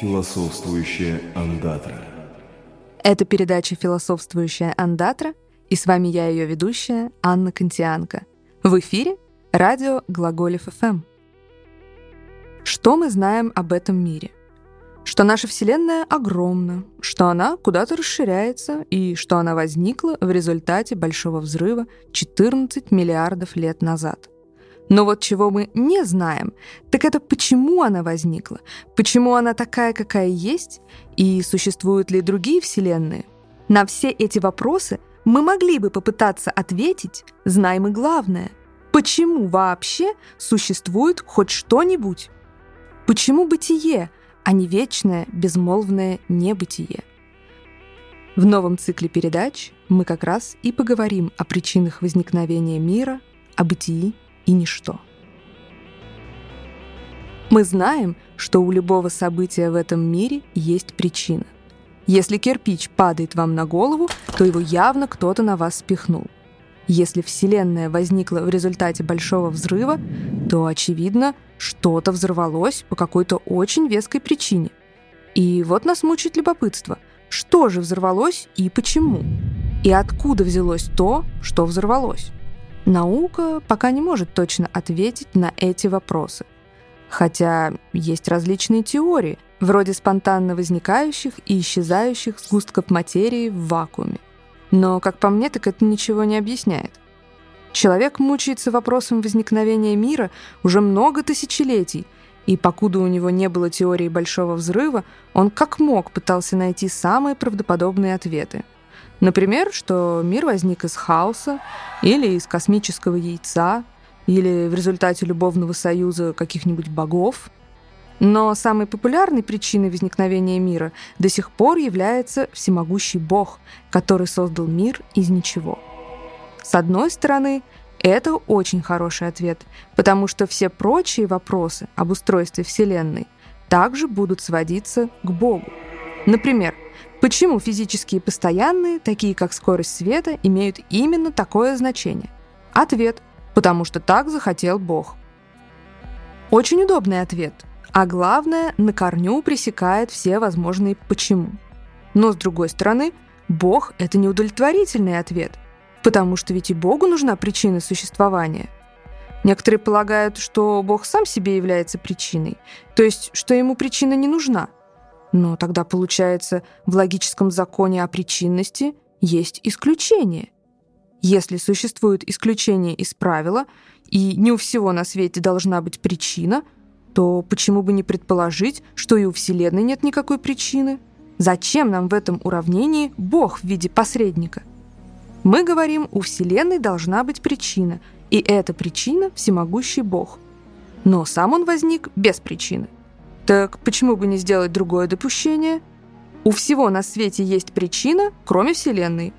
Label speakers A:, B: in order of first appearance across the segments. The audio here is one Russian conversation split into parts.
A: Философствующая андатра.
B: Это передача «Философствующая андатра», и с вами я, ее ведущая, Анна Кантианка. В эфире радио Глаголев ФМ. Что мы знаем об этом мире? Что наша Вселенная огромна, что она куда-то расширяется и что она возникла в результате Большого взрыва 14 миллиардов лет назад – но вот чего мы не знаем, так это почему она возникла, почему она такая, какая есть, и существуют ли другие вселенные. На все эти вопросы мы могли бы попытаться ответить, знаем мы главное. Почему вообще существует хоть что-нибудь? Почему бытие, а не вечное, безмолвное небытие? В новом цикле передач мы как раз и поговорим о причинах возникновения мира, о бытии и ничто. Мы знаем, что у любого события в этом мире есть причина. Если кирпич падает вам на голову, то его явно кто-то на вас спихнул. Если Вселенная возникла в результате большого взрыва, то, очевидно, что-то взорвалось по какой-то очень веской причине. И вот нас мучает любопытство. Что же взорвалось и почему? И откуда взялось то, что взорвалось? Наука пока не может точно ответить на эти вопросы. Хотя есть различные теории, вроде спонтанно возникающих и исчезающих сгустков материи в вакууме. Но, как по мне, так это ничего не объясняет. Человек мучается вопросом возникновения мира уже много тысячелетий, и покуда у него не было теории Большого Взрыва, он как мог пытался найти самые правдоподобные ответы – Например, что мир возник из хаоса или из космического яйца, или в результате любовного союза каких-нибудь богов. Но самой популярной причиной возникновения мира до сих пор является всемогущий Бог, который создал мир из ничего. С одной стороны, это очень хороший ответ, потому что все прочие вопросы об устройстве Вселенной также будут сводиться к Богу. Например, Почему физические постоянные, такие как скорость света, имеют именно такое значение? Ответ – потому что так захотел Бог. Очень удобный ответ, а главное, на корню пресекает все возможные «почему». Но, с другой стороны, Бог – это неудовлетворительный ответ, потому что ведь и Богу нужна причина существования. Некоторые полагают, что Бог сам себе является причиной, то есть, что ему причина не нужна – но тогда получается, в логическом законе о причинности есть исключение. Если существует исключение из правила, и не у всего на свете должна быть причина, то почему бы не предположить, что и у Вселенной нет никакой причины? Зачем нам в этом уравнении Бог в виде посредника? Мы говорим, у Вселенной должна быть причина, и эта причина – всемогущий Бог. Но сам он возник без причины. Так почему бы не сделать другое допущение? У всего на свете есть причина, кроме Вселенной.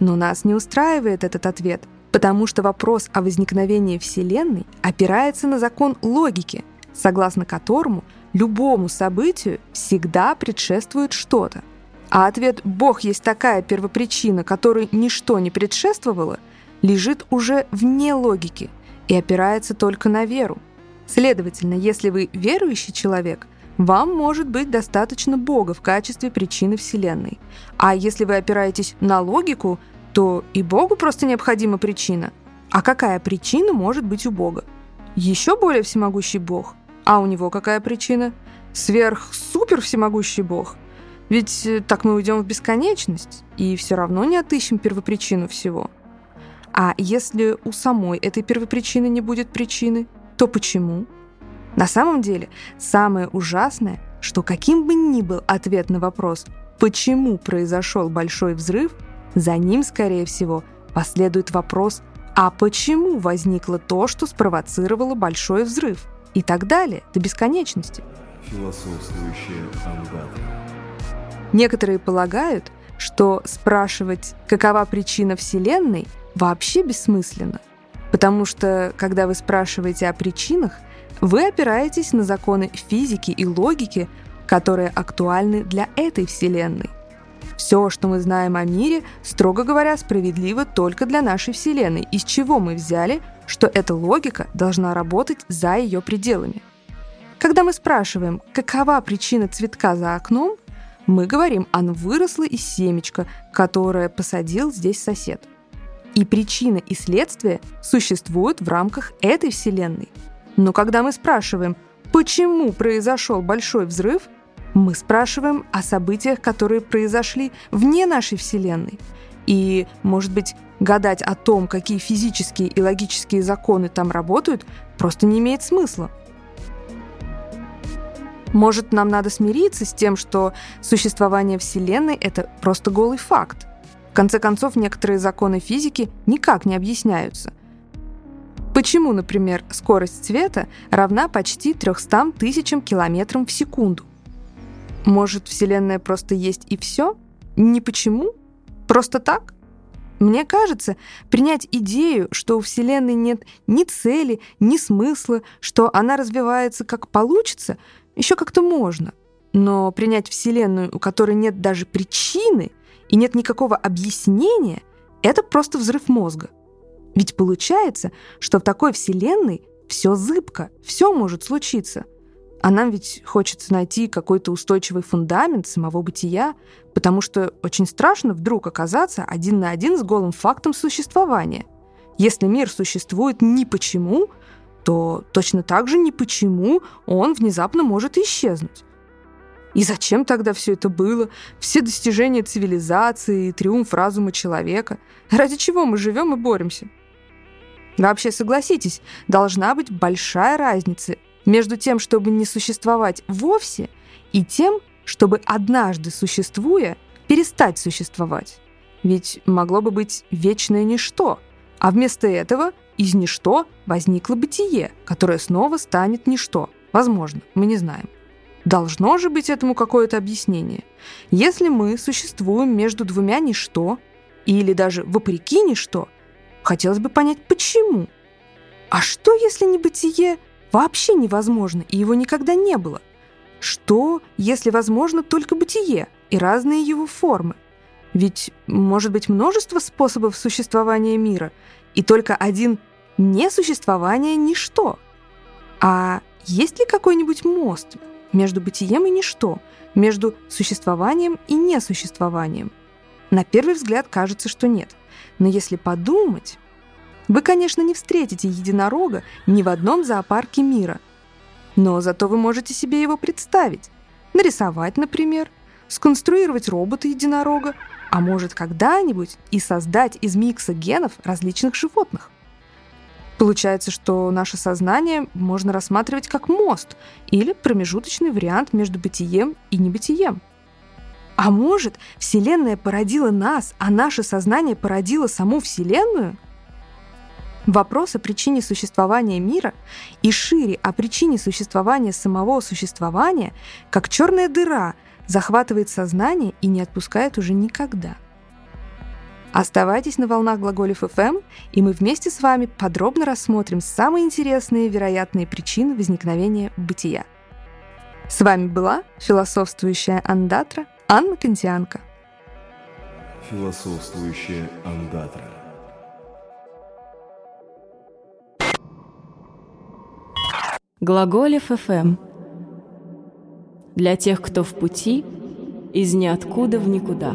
B: Но нас не устраивает этот ответ, потому что вопрос о возникновении Вселенной опирается на закон логики, согласно которому любому событию всегда предшествует что-то. А ответ «Бог есть такая первопричина, которой ничто не предшествовало» лежит уже вне логики и опирается только на веру. Следовательно, если вы верующий человек, вам может быть достаточно Бога в качестве причины Вселенной. А если вы опираетесь на логику, то и Богу просто необходима причина. А какая причина может быть у Бога? Еще более всемогущий Бог. А у него какая причина? Сверх-супер всемогущий Бог. Ведь э, так мы уйдем в бесконечность и все равно не отыщем первопричину всего. А если у самой этой первопричины не будет причины, то почему? На самом деле, самое ужасное, что каким бы ни был ответ на вопрос, почему произошел большой взрыв, за ним, скорее всего, последует вопрос, а почему возникло то, что спровоцировало большой взрыв? И так далее, до бесконечности.
A: Философствующая ангата.
B: Некоторые полагают, что спрашивать, какова причина Вселенной, вообще бессмысленно. Потому что, когда вы спрашиваете о причинах, вы опираетесь на законы физики и логики, которые актуальны для этой Вселенной. Все, что мы знаем о мире, строго говоря, справедливо только для нашей Вселенной, из чего мы взяли, что эта логика должна работать за ее пределами. Когда мы спрашиваем, какова причина цветка за окном, мы говорим, оно выросло из семечка, которое посадил здесь сосед. И причина и следствие существуют в рамках этой Вселенной. Но когда мы спрашиваем, почему произошел большой взрыв, мы спрашиваем о событиях, которые произошли вне нашей Вселенной. И, может быть, гадать о том, какие физические и логические законы там работают, просто не имеет смысла. Может, нам надо смириться с тем, что существование Вселенной — это просто голый факт. Конце концов, некоторые законы физики никак не объясняются. Почему, например, скорость света равна почти 300 тысячам километрам в секунду? Может, Вселенная просто есть и все? Не почему? Просто так? Мне кажется, принять идею, что у Вселенной нет ни цели, ни смысла, что она развивается как получится, еще как-то можно. Но принять Вселенную, у которой нет даже причины и нет никакого объяснения, это просто взрыв мозга. Ведь получается, что в такой Вселенной все зыбко, все может случиться. А нам ведь хочется найти какой-то устойчивый фундамент самого бытия, потому что очень страшно вдруг оказаться один на один с голым фактом существования. Если мир существует ни почему, то точно так же ни почему он внезапно может исчезнуть. И зачем тогда все это было? Все достижения цивилизации, триумф разума человека. Ради чего мы живем и боремся? Вообще, согласитесь, должна быть большая разница между тем, чтобы не существовать вовсе, и тем, чтобы однажды существуя, перестать существовать. Ведь могло бы быть вечное ничто, а вместо этого из ничто возникло бытие, которое снова станет ничто. Возможно, мы не знаем. Должно же быть этому какое-то объяснение. Если мы существуем между двумя ничто, или даже вопреки ничто, хотелось бы понять, почему. А что, если небытие вообще невозможно, и его никогда не было? Что, если возможно только бытие и разные его формы? Ведь может быть множество способов существования мира, и только один несуществование ничто. А есть ли какой-нибудь мост между бытием и ничто, между существованием и несуществованием? На первый взгляд кажется, что нет. Но если подумать, вы, конечно, не встретите единорога ни в одном зоопарке мира. Но зато вы можете себе его представить. Нарисовать, например, сконструировать робота-единорога, а может когда-нибудь и создать из микса генов различных животных. Получается, что наше сознание можно рассматривать как мост или промежуточный вариант между бытием и небытием. А может, Вселенная породила нас, а наше сознание породило саму Вселенную? Вопрос о причине существования мира и шире о причине существования самого существования, как черная дыра, захватывает сознание и не отпускает уже никогда – Оставайтесь на волнах глаголев FM, и мы вместе с вами подробно рассмотрим самые интересные вероятные причины возникновения бытия. С вами была философствующая андатра Анна Кантианка.
A: Философствующая андатра.
C: Глаголев FM. Для тех, кто в пути, из ниоткуда в никуда.